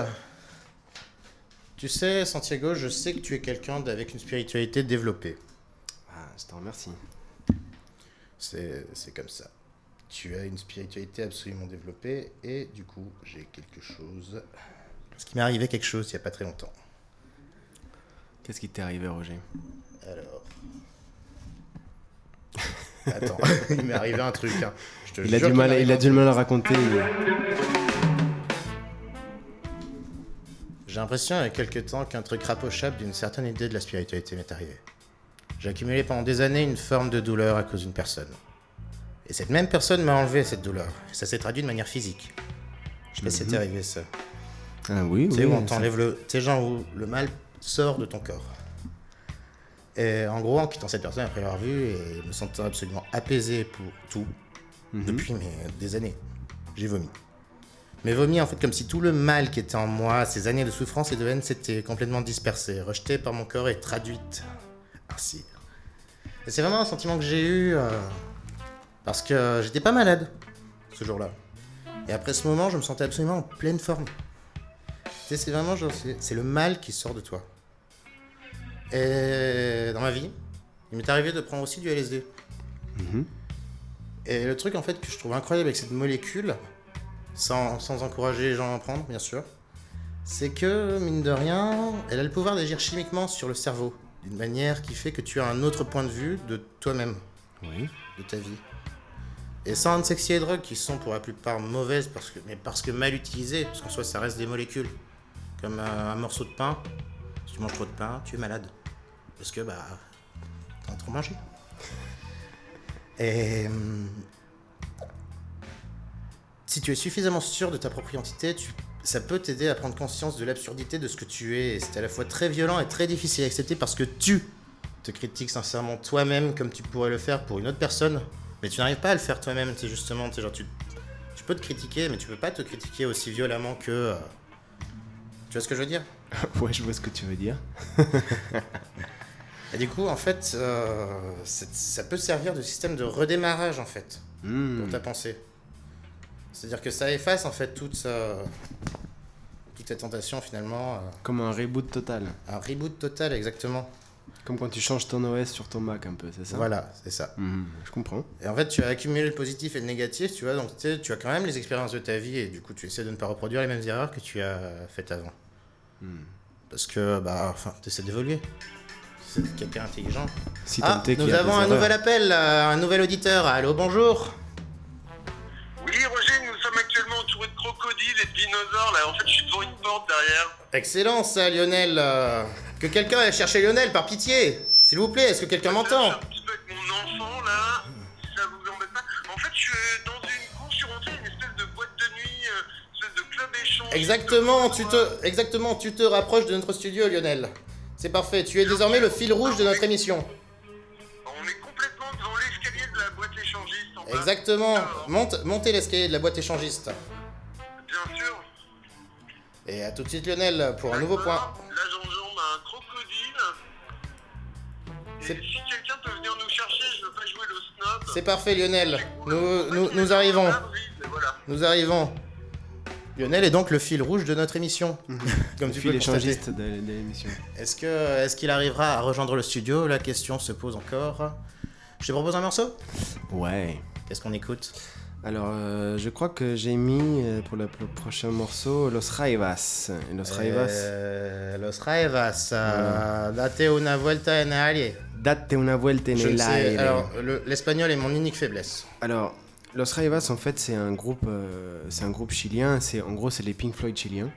tu sais, Santiago, je sais que tu es quelqu'un avec une spiritualité développée. Ah, je te remercie. C'est c'est comme ça. Tu as une spiritualité absolument développée et du coup, j'ai quelque chose. Parce qu'il m'est arrivé quelque chose il n'y a pas très longtemps. Qu'est-ce qui t'est arrivé Roger? Alors. Attends, [laughs] il m'est arrivé un truc. hein. Je te Il a du mal, il a du mal à raconter. J'ai l'impression, il y a quelques temps, qu'un truc rapprochable d'une certaine idée de la spiritualité m'est arrivé. J'ai accumulé pendant des années une forme de douleur à cause d'une personne. Et cette même personne m'a enlevé cette douleur. Et ça s'est traduit de manière physique. Je sais pas si c'est arrivé ça. Ah oui, Tu sais, oui. où on t'enlève le. Tu genre où le mal sort de ton corps. Et en gros, en quittant cette personne après l'avoir vue et me sentant absolument apaisé pour tout, Mhm. depuis mais, des années, j'ai vomi. Mais vomi en fait comme si tout le mal qui était en moi, ces années de souffrance et de haine, s'était complètement dispersé, rejeté par mon corps et traduite ainsi. Et c'est vraiment un sentiment que j'ai eu euh, parce que j'étais pas malade ce jour-là. Et après ce moment, je me sentais absolument en pleine forme. Tu sais, c'est vraiment genre, c'est c'est le mal qui sort de toi. Et dans ma vie, il m'est arrivé de prendre aussi du LSD. Mhm. Et le truc en fait que je trouve incroyable avec cette molécule, sans, sans encourager les gens à en prendre bien sûr, c'est que mine de rien, elle a le pouvoir d'agir chimiquement sur le cerveau, d'une manière qui fait que tu as un autre point de vue de toi-même, Oui. de ta vie. Et sans sexy et drogues qui sont pour la plupart mauvaises, parce que, mais parce que mal utilisées, parce qu'en soi ça reste des molécules. Comme un, un morceau de pain, si tu manges trop de pain, tu es malade. Parce que bah, t'en as trop mangé. Et hum, si tu es suffisamment sûr de ta propre identité, tu- ça peut t'aider à prendre conscience de l'absurdité de ce que tu es. Et c'est à la fois très violent et très difficile à accepter parce que tu te critiques sincèrement toi-même comme tu pourrais le faire pour une autre personne. Mais tu n'arrives pas à le faire toi-même, justement. genre, tu, tu peux te critiquer, mais tu peux pas te critiquer aussi violemment que. euh, Tu vois ce que je veux dire? [laughs] Ouais, je vois ce que tu veux dire. [laughs] Et du coup, en fait, euh, ça peut servir de système de redémarrage, en fait. Hmm. pour ta pensée. C'est-à-dire que ça efface en fait toute, euh, toute ta tentation finalement. euh, Comme un reboot total. un reboot total exactement. Comme quand tu changes ton OS sur ton Mac un peu, c'est ça? Voilà, c'est ça. Mhm, Je comprends. Et en fait, tu as accumulé le positif et le négatif, tu vois, donc tu sais, tu as quand même les expériences de ta vie et du coup, tu essaies de ne pas reproduire les mêmes erreurs que tu as faites avant. Hmm. Parce que, bah, enfin, tu essaies d'évoluer. C'est quelqu'un intelligent. Si ah, nous avons un erreurs. nouvel appel, euh, un nouvel auditeur. Allô, bonjour. Oui, Roger, et de dinosaures. Là, en fait, je suis devant une porte derrière. Excellent ça, Lionel. euh, Que quelqu'un aille chercher Lionel, par pitié. S'il vous plaît, est-ce que quelqu'un Je m'entend un petit peu avec mon enfant là. Si ça vous embête pas. En fait, je suis dans une cour, rentré une espèce de boîte de nuit, euh, une espèce de club échange. Exactement, tu te, exactement, tu te rapproches de notre studio, Lionel. C'est parfait, tu es désormais le fil rouge de notre émission. On est complètement devant l'escalier de la boîte échangiste en bas. Exactement, monte, montez l'escalier de la boîte échangiste. Et à tout de suite, Lionel, pour un nouveau point. Là, j'enjambe un crocodile. Et si quelqu'un peut venir nous chercher, je veux pas jouer le snob. C'est parfait, Lionel. Nous, nous, nous arrivons. Voilà. Nous arrivons. Lionel est donc le fil rouge de notre émission. [laughs] Comme Le tu fil peux échangiste de, de l'émission. Est-ce que est-ce qu'il arrivera à rejoindre le studio? La question se pose encore. Je te propose un morceau? Ouais. Qu'est-ce qu'on écoute? Alors, euh, je crois que j'ai mis euh, pour le, le prochain morceau Los Raivas. Los Raivas. Euh, Los Raivas. euh, Date una vuelta en aire. Date una vuelta en Je el sais- alors, le- l'espagnol est mon unique faiblesse. Alors, Los Raivas, en fait, c'est un groupe, c'est un groupe chilien. C'est en gros, c'est les Pink Floyd chiliens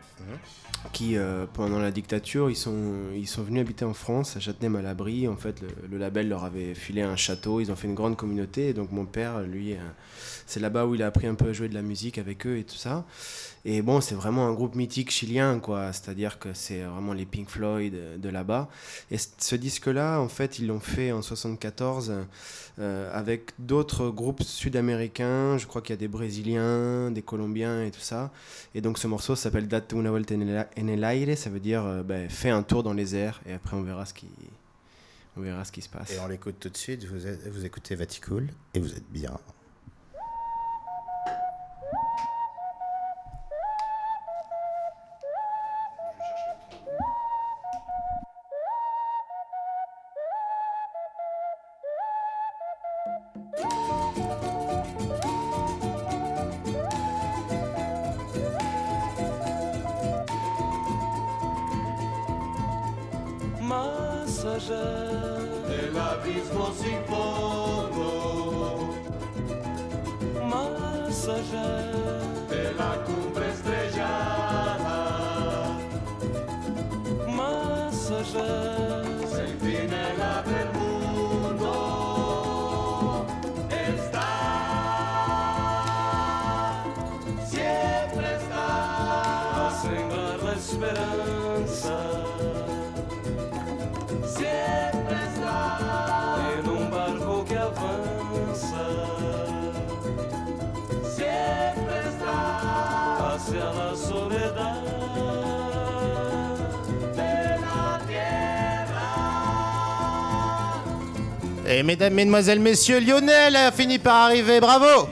qui, euh, pendant la dictature, ils sont, ils sont venus habiter en France, à Châtenay-Malabry. En fait, le, le label leur avait filé un château. Ils ont fait une grande communauté. Et donc, mon père, lui, c'est là-bas où il a appris un peu à jouer de la musique avec eux et tout ça. Et bon, c'est vraiment un groupe mythique chilien, quoi. C'est-à-dire que c'est vraiment les Pink Floyd de là-bas. Et ce disque-là, en fait, ils l'ont fait en 74 euh, avec d'autres groupes sud-américains. Je crois qu'il y a des Brésiliens, des Colombiens et tout ça. Et donc, ce morceau s'appelle Date una vuelta en el- en el aire. Ça veut dire euh, ben, fais un tour dans les airs. Et après, on verra ce qui, on verra ce qui se passe. Et on l'écoute tout de suite. Vous, êtes- vous écoutez Vaticool et vous êtes bien. Más allá del abismo sin fondo, Mesdames, mesdemoiselles, messieurs, Lionel a fini par arriver. Bravo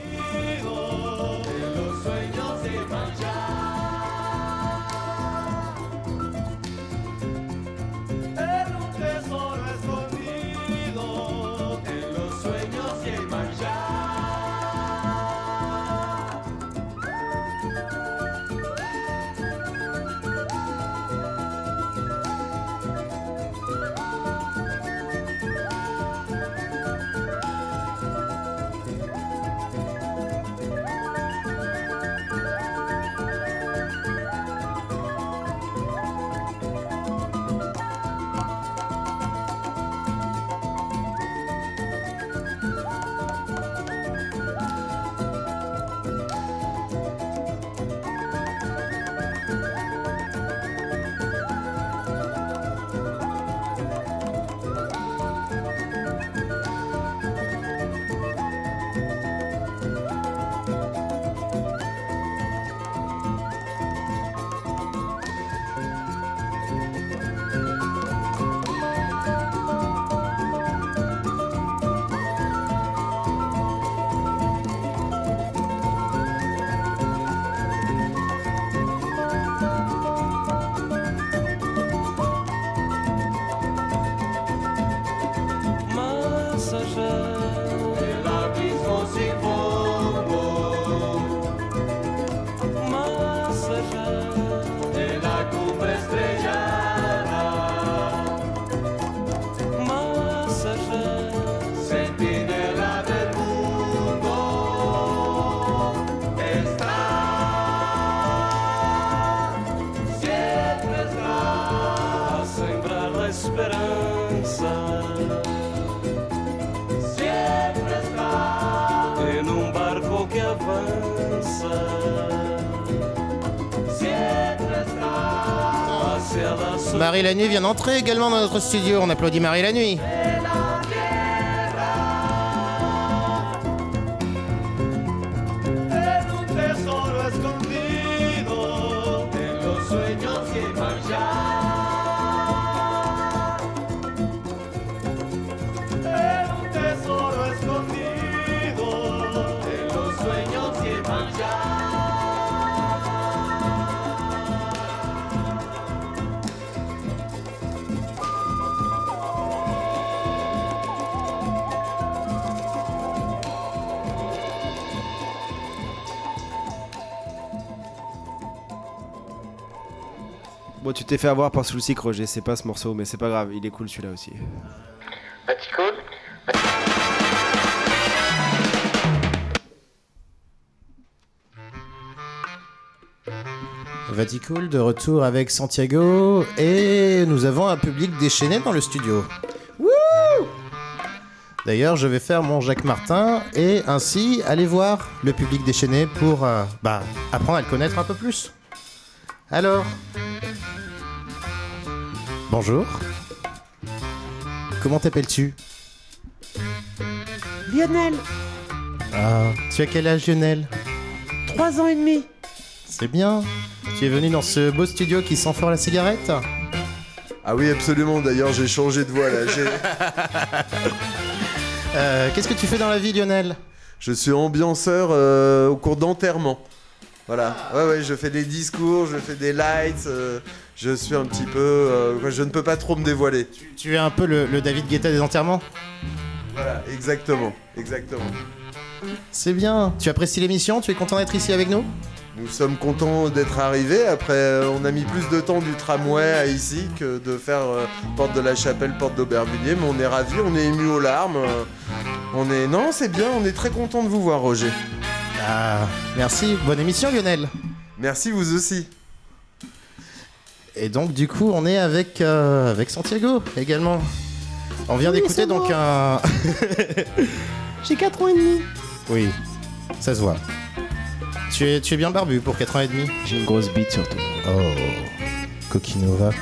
Marie la nuit vient d'entrer également dans notre studio. On applaudit Marie la nuit. Bon, tu t'es fait avoir par Soulseek, Roger, c'est pas ce morceau, mais c'est pas grave, il est cool celui-là aussi. Vaticool Vaticool de retour avec Santiago et nous avons un public déchaîné dans le studio. Wouh D'ailleurs, je vais faire mon Jacques Martin et ainsi aller voir le public déchaîné pour euh, bah, apprendre à le connaître un peu plus. Alors Bonjour. Comment t'appelles-tu? Lionel, Ah, tu as quel âge Lionel? 3 ans et demi. C'est bien. Tu es venu dans ce beau studio qui sent fort la cigarette? Ah oui, absolument. D'ailleurs, j'ai changé de voix là. J'ai- [laughs] Euh, Qu'est-ce que tu fais dans la vie Lionel? Je suis ambianceur euh, au cours d'enterrement. Voilà. Ouais, ouais, je fais des discours, je fais des lights. euh, je suis un petit peu. euh, je ne peux pas trop me dévoiler. Tu es un peu le, le David Guetta des enterrements Voilà, exactement. Exactement. C'est bien. Tu apprécies l'émission? Tu es content d'être ici avec nous? Nous sommes contents d'être arrivés. Après, euh, on a mis plus de temps du tramway à ici que de faire euh, porte de la Chapelle, porte d'Aubervilliers. Mais on est ravis, on est émus aux larmes. euh, on est. Non, c'est bien, on est très content de vous voir, Roger. Ah, merci. Bonne émission Lionel. Merci, vous aussi. Et donc du coup, on est avec, euh, avec Santiago également. On vient Oui, d'écouter donc moi. un... [laughs] J'ai 4 ans et demi. oui, ça se voit. Tu es, tu es bien barbu pour 4 ans et demi J'ai une grosse bite surtout. Oh, Coquinova. [laughs]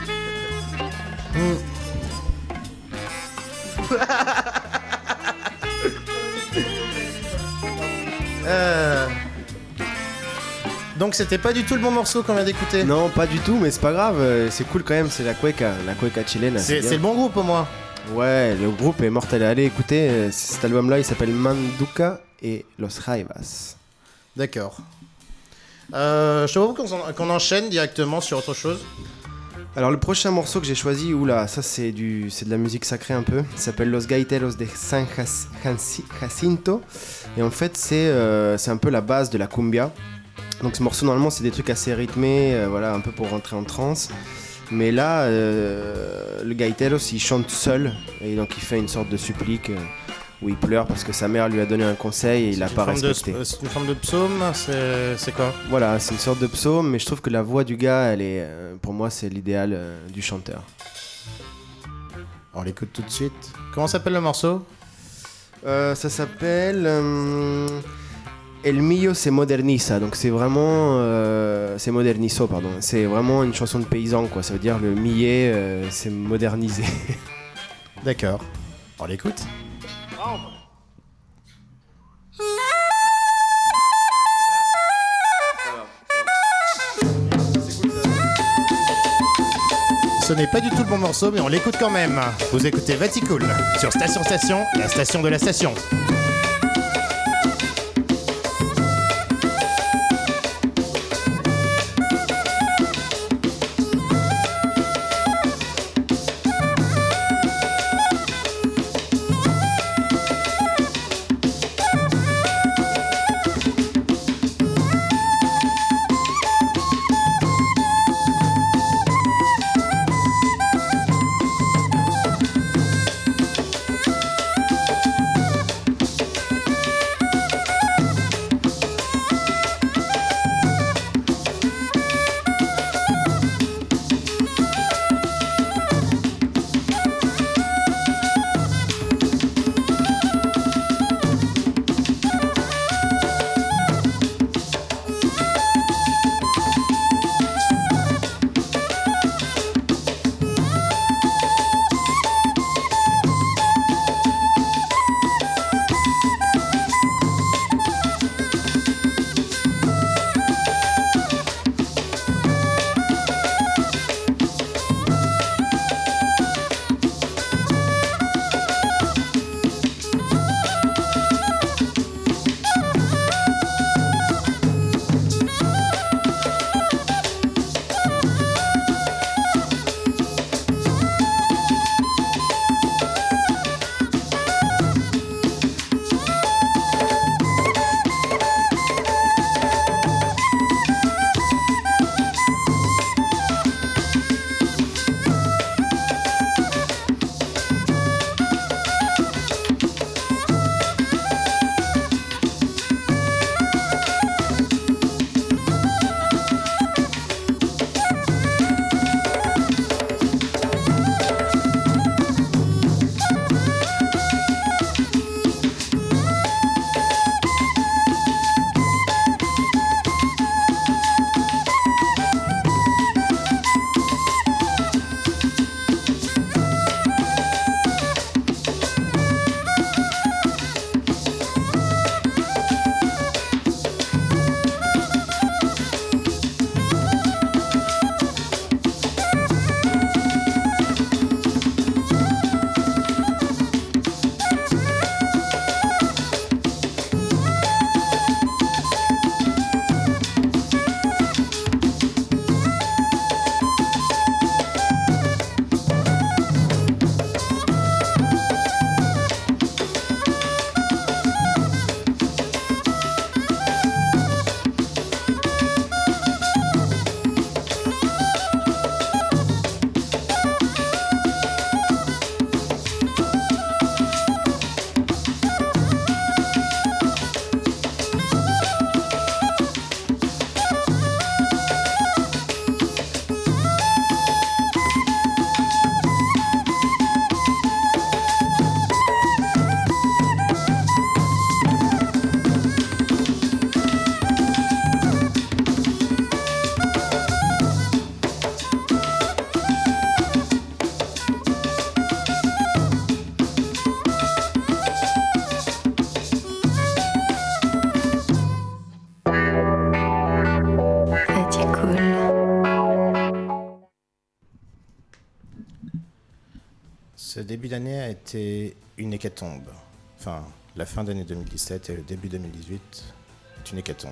Euh, Donc c'était pas du tout le bon morceau qu'on vient d'écouter. Non, pas du tout, mais c'est pas grave, euh, c'est cool quand même, c'est la cueca, la cueca chilena. C'est le bon groupe au moins. Ouais, le groupe est mortel. Allez écoutez, euh, cet album-là, il s'appelle Manduka et Los Jaivas. D'accord. Euh, je te propose qu'on en- qu'on enchaîne directement sur autre chose. Alors le prochain morceau que j'ai choisi, oula, ça c'est du, c'est de la musique sacrée un peu. Il s'appelle Los Gaiteros de San Jacinto. Et en fait c'est, euh, c'est un peu la base de la cumbia. Donc ce morceau normalement c'est des trucs assez rythmés, euh, voilà, un peu pour rentrer en transe. Mais là, euh, le Gaiteros il chante seul et donc il fait une sorte de supplique euh, où il pleure parce que sa mère lui a donné un conseil et il l'a C'est une pas forme de- respecté. C'est une forme de psaume, c'est quoi? Voilà, c'est une sorte de psaume, mais je trouve que la voix du gars, elle est, euh, pour moi, c'est l'idéal euh, du chanteur. On l'écoute tout de suite. Comment s'appelle le morceau? Euh, ça s'appelle euh, El Millo se moderniza, donc c'est vraiment, euh, c'est modernizo, pardon. C'est vraiment une chanson de paysan, quoi. Ça veut dire le millet, euh, c'est modernisé. [laughs] D'accord. On l'écoute Ce n'est pas du tout le bon morceau, mais on l'écoute quand même. Vous écoutez Vaticool sur Station Station, la station de la station. Hécatombe. Enfin, la fin d'année 2017 et le début 2018 est une hécatombe.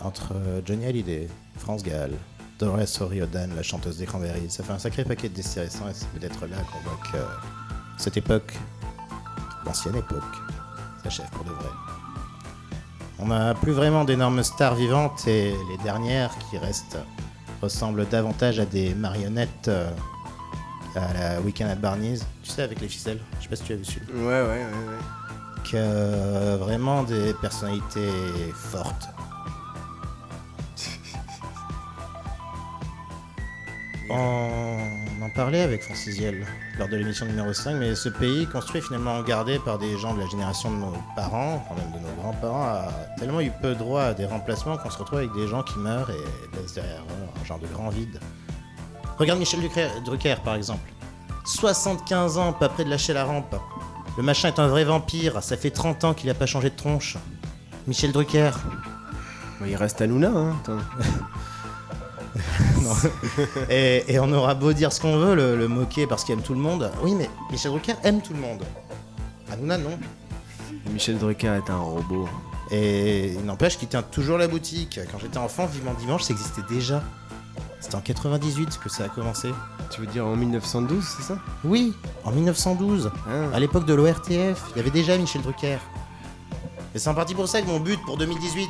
Entre euh, Johnny Hallyday, France Gall, Dolores O'Riordan, la chanteuse des Cranberries, ça fait un sacré paquet de décès récents et c'est peut-être là qu'on voit que cette époque, l'ancienne époque, s'achève pour de vrai. On n'a plus vraiment d'énormes stars vivantes et les dernières qui restent ressemblent davantage à des marionnettes euh, à la Weekend at Barney's, tu sais, avec les ficelles. Je sais pas si tu as vu celui Ouais, ouais, ouais, ouais. Que euh, vraiment des personnalités fortes. [laughs] On en parlait avec Francis Ziel lors de l'émission numéro 5, mais ce pays, construit finalement gardé par des gens de la génération de nos parents, enfin même de nos grands-parents, a tellement eu peu droit à des remplacements qu'on se retrouve avec des gens qui meurent et laissent derrière eux un genre de grand vide. Regarde Michel Drucker, Drucker, par exemple. 75 ans, pas près de lâcher la rampe. Le machin est un vrai vampire, ça fait 30 ans qu'il a pas changé de tronche. Michel Drucker. Bah, il reste Hanouna, hein. attends. [laughs] Non. et, et on aura beau dire ce qu'on veut, le, le moquer parce qu'il aime tout le monde. Oui, mais Michel Drucker aime tout le monde. Hanouna, non. Michel Drucker est un robot. Et il n'empêche qu'il tient toujours la boutique. Quand j'étais enfant, Vivement Dimanche, ça existait déjà. C'était en 98 que ça a commencé. Tu veux dire en 1912, c'est ça? Oui, en 1912. Ah. À l'époque de l'ORTF, il y avait déjà Michel Drucker. Et c'est en partie pour ça que mon but pour 2018,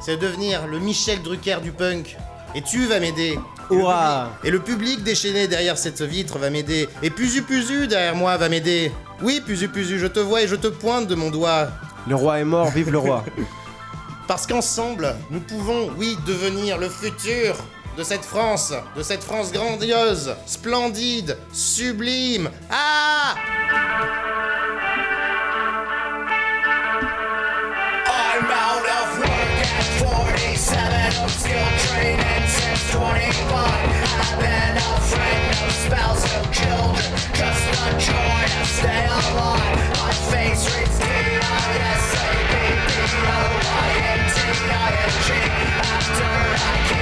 c'est de devenir le Michel Drucker du punk. Et tu vas m'aider. Et le Hurrah public- Et le public déchaîné derrière cette vitre va m'aider. Et Puzu Puzu derrière moi va m'aider. Oui, Puzu Puzu, je te vois et je te pointe de mon doigt. Le roi est mort, vive le roi. [laughs] Parce qu'ensemble, nous pouvons, oui, devenir le futur de cette France, de cette France grandiose, splendide, sublime. Ah I'm out of work at 47, obscure training since 25. I've been a friend, no spouse, no children, just a joy to stay alive. My face reads D-I-S-A-B-B-O-I-N-T-I-N-G. After I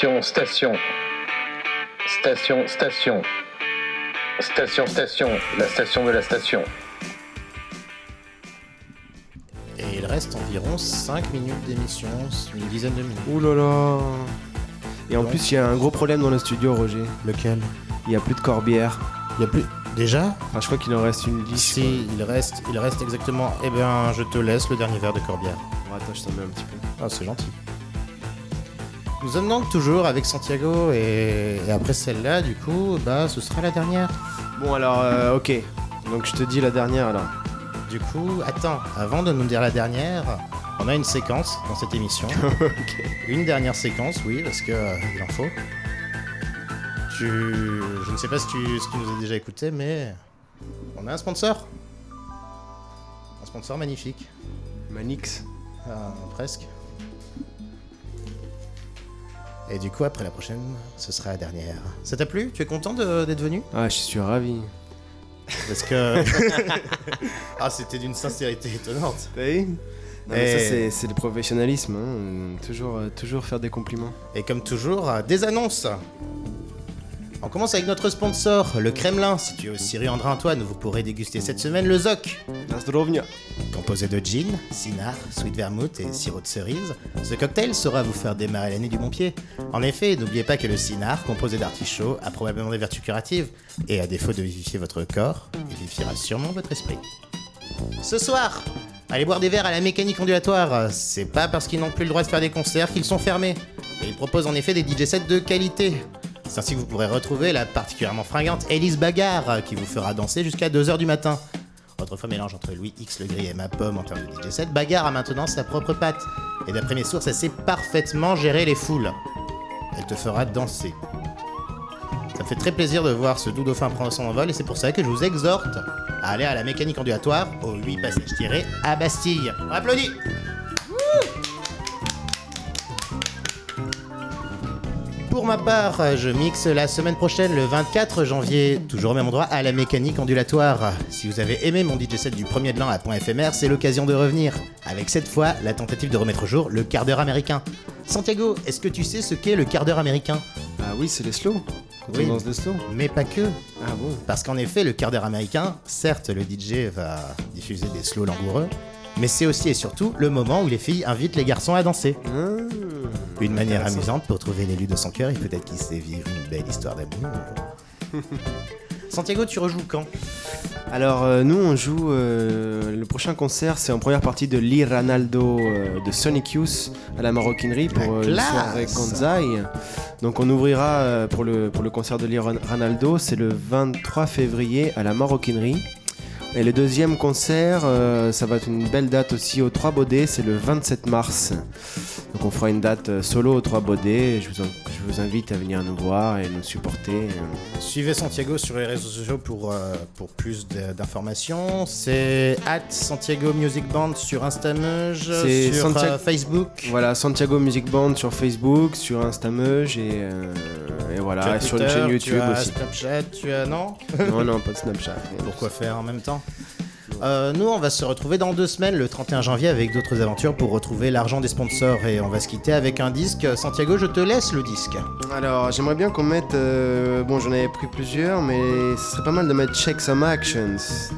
Station, station. Station, station. Station, station. La station de la station. Et il reste environ 5 minutes d'émission, une dizaine de minutes. Ouh là là Et en plus, il y a un gros problème dans le studio, Roger. Lequel? Il y a plus de corbière. Il y a plus. Déjà? Enfin, je crois qu'il en reste une liste. Si, il reste, il reste exactement. Eh bien, je te laisse le dernier verre de Corbière. Bon, attends, je t'en mets un petit peu. Ah, c'est gentil. Nous sommes donc toujours avec Santiago et, et après celle-là, du coup, bah, ce sera la dernière. Bon, alors, euh, ok. Donc, je te dis la dernière, alors. Du coup, attends, avant de nous dire la dernière, on a une séquence dans cette émission. [laughs] Une dernière séquence, oui, parce que euh, il en faut. Tu... Je ne sais pas si tu, si tu nous as déjà écouté, mais on a un sponsor. Un sponsor magnifique. Manix. Ah, presque. Et du coup, après la prochaine, ce sera la dernière. Ça t'a plu? Tu es content d'être venu? Ah, je suis ravi. Parce que. [laughs] ah, c'était d'une sincérité étonnante. Non, mais Et- ça, c'est- le professionnalisme. hein. Toujours, toujours faire des compliments. Et comme toujours, des annonces. On commence avec notre sponsor, le Kremlin. Situé au Syrie André Antoine, vous pourrez déguster cette semaine le Zoc. Composé de gin, cynar, sweet vermouth et sirop de cerise, ce cocktail saura vous faire démarrer l'année du bon pied. En effet, n'oubliez pas que le cynar, composé d'artichaut, a probablement des vertus curatives et à défaut de vivifier votre corps, il vivifiera sûrement votre esprit. Ce soir, allez boire des verres à la mécanique ondulatoire. C'est pas parce qu'ils n'ont plus le droit de faire des concerts qu'ils sont fermés. Et ils proposent en effet des DJ sets de qualité. C'est ainsi que vous pourrez retrouver la particulièrement fringante Elise Bagarre qui vous fera danser jusqu'à 2h du matin. Autrefois mélange entre Louis X le gris et ma pomme en termes de DJ set, Bagarre a maintenant sa propre patte. Et d'après mes sources, elle sait parfaitement gérer les foules. Elle te fera danser. Ça fait très plaisir de voir ce doux dauphin prendre son envol et c'est pour ça que je vous exhorte à aller à la mécanique ondulatoire au 8 passage tiré à Bastille. On applaudit Pour ma part, je mixe la semaine prochaine, le 24 janvier, toujours au même endroit, à la mécanique ondulatoire. Si vous avez aimé mon DJ set du premier de l'an à point éphémère, c'est l'occasion de revenir. Avec cette fois, la tentative de remettre au jour le quart d'heure américain. Santiago, est-ce que tu sais ce qu'est le quart d'heure américain? Ah oui, c'est les slow. Quand Oui. on danse des slow. Mais pas que. Ah bon? Parce qu'en effet, le quart d'heure américain, certes, le DJ va diffuser des slows langoureux, mais c'est aussi et surtout le moment où les filles invitent les garçons à danser. Une manière amusante pour trouver l'élu de son cœur et peut-être qu'il sait vivre une belle histoire d'amour. [laughs] Santiago, tu rejoues quand? Alors euh, nous on joue euh, le prochain concert c'est en première partie de Lee Ranaldo euh, de Sonic Youth à la maroquinerie pour euh, classe soirée. Donc on ouvrira euh, pour le pour le concert de Lee Ran- Ranaldo c'est le 23 février à la maroquinerie. Et le deuxième concert, euh, ça va être une belle date aussi au 3 Baudets, c'est le 27 mars. Donc on fera une date euh, solo au 3 Baudets. Je vous, en- je vous invite à venir nous voir et nous supporter. euh. Suivez Santiago sur les réseaux sociaux pour, euh, pour plus d'informations. C'est at Santiago Music Band sur Instameuge, sur Santiago- Facebook. Voilà, Santiago Music Band sur Facebook, sur Instameuge et, euh, et voilà, Tu sur une Twitter, chaîne tu YouTube as aussi. Snapchat, tu as non? Non, non, pas de [laughs] Snapchat. Pourquoi faire en même temps? Euh, nous, on va se retrouver dans deux semaines, le 31 janvier, avec d'autres aventures pour retrouver l'argent des sponsors. Et on va se quitter avec un disque. Santiago, je te laisse le disque. Alors, j'aimerais bien qu'on mette. euh, bon, j'en avais pris plusieurs, mais ce serait pas mal de mettre Check Some Actions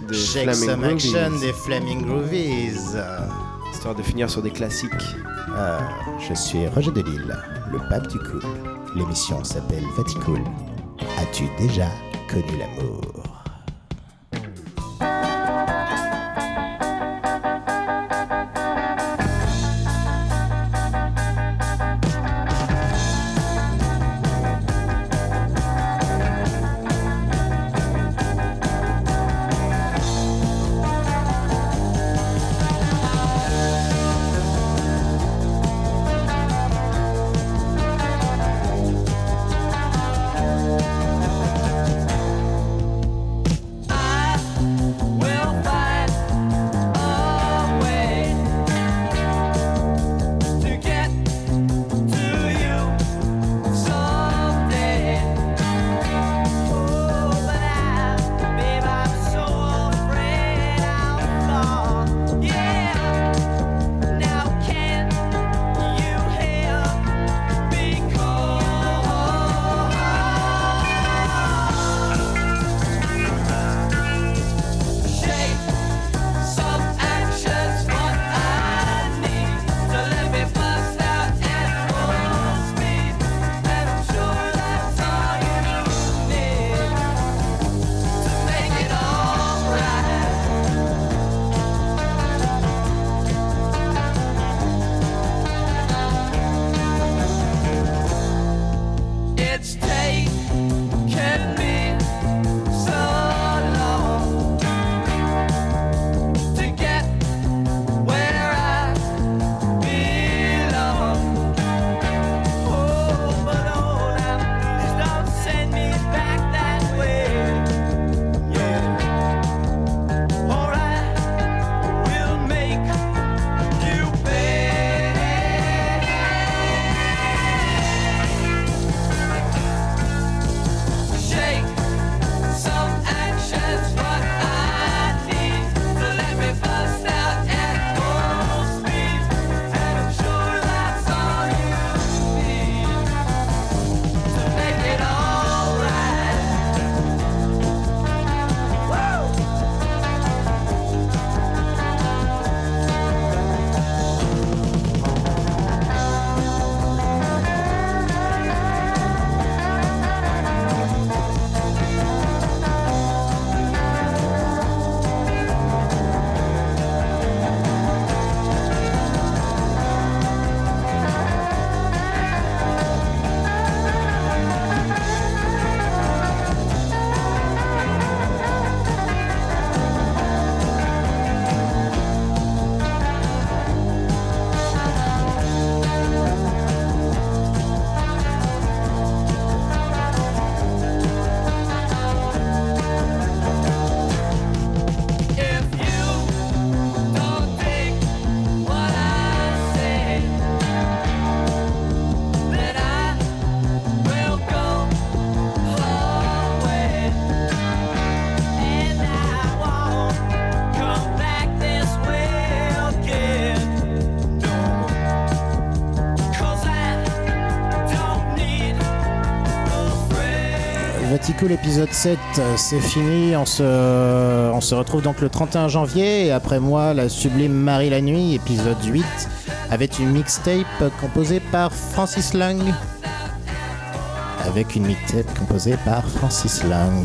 de Check Flaming some Groovies, action des Flaming Groovies. Histoire de finir sur des classiques. Euh, je suis Roger Delille, le pape du cool. L'émission s'appelle Vaticool. As-tu déjà connu l'amour? Pretty Cool épisode 7, euh, c'est fini. On se, on se retrouve donc le 31 janvier. Et après moi, la sublime Marie la Nuit, épisode 8, avec une mixtape composée par Francis Lang. Avec une mixtape composée par Francis Lang.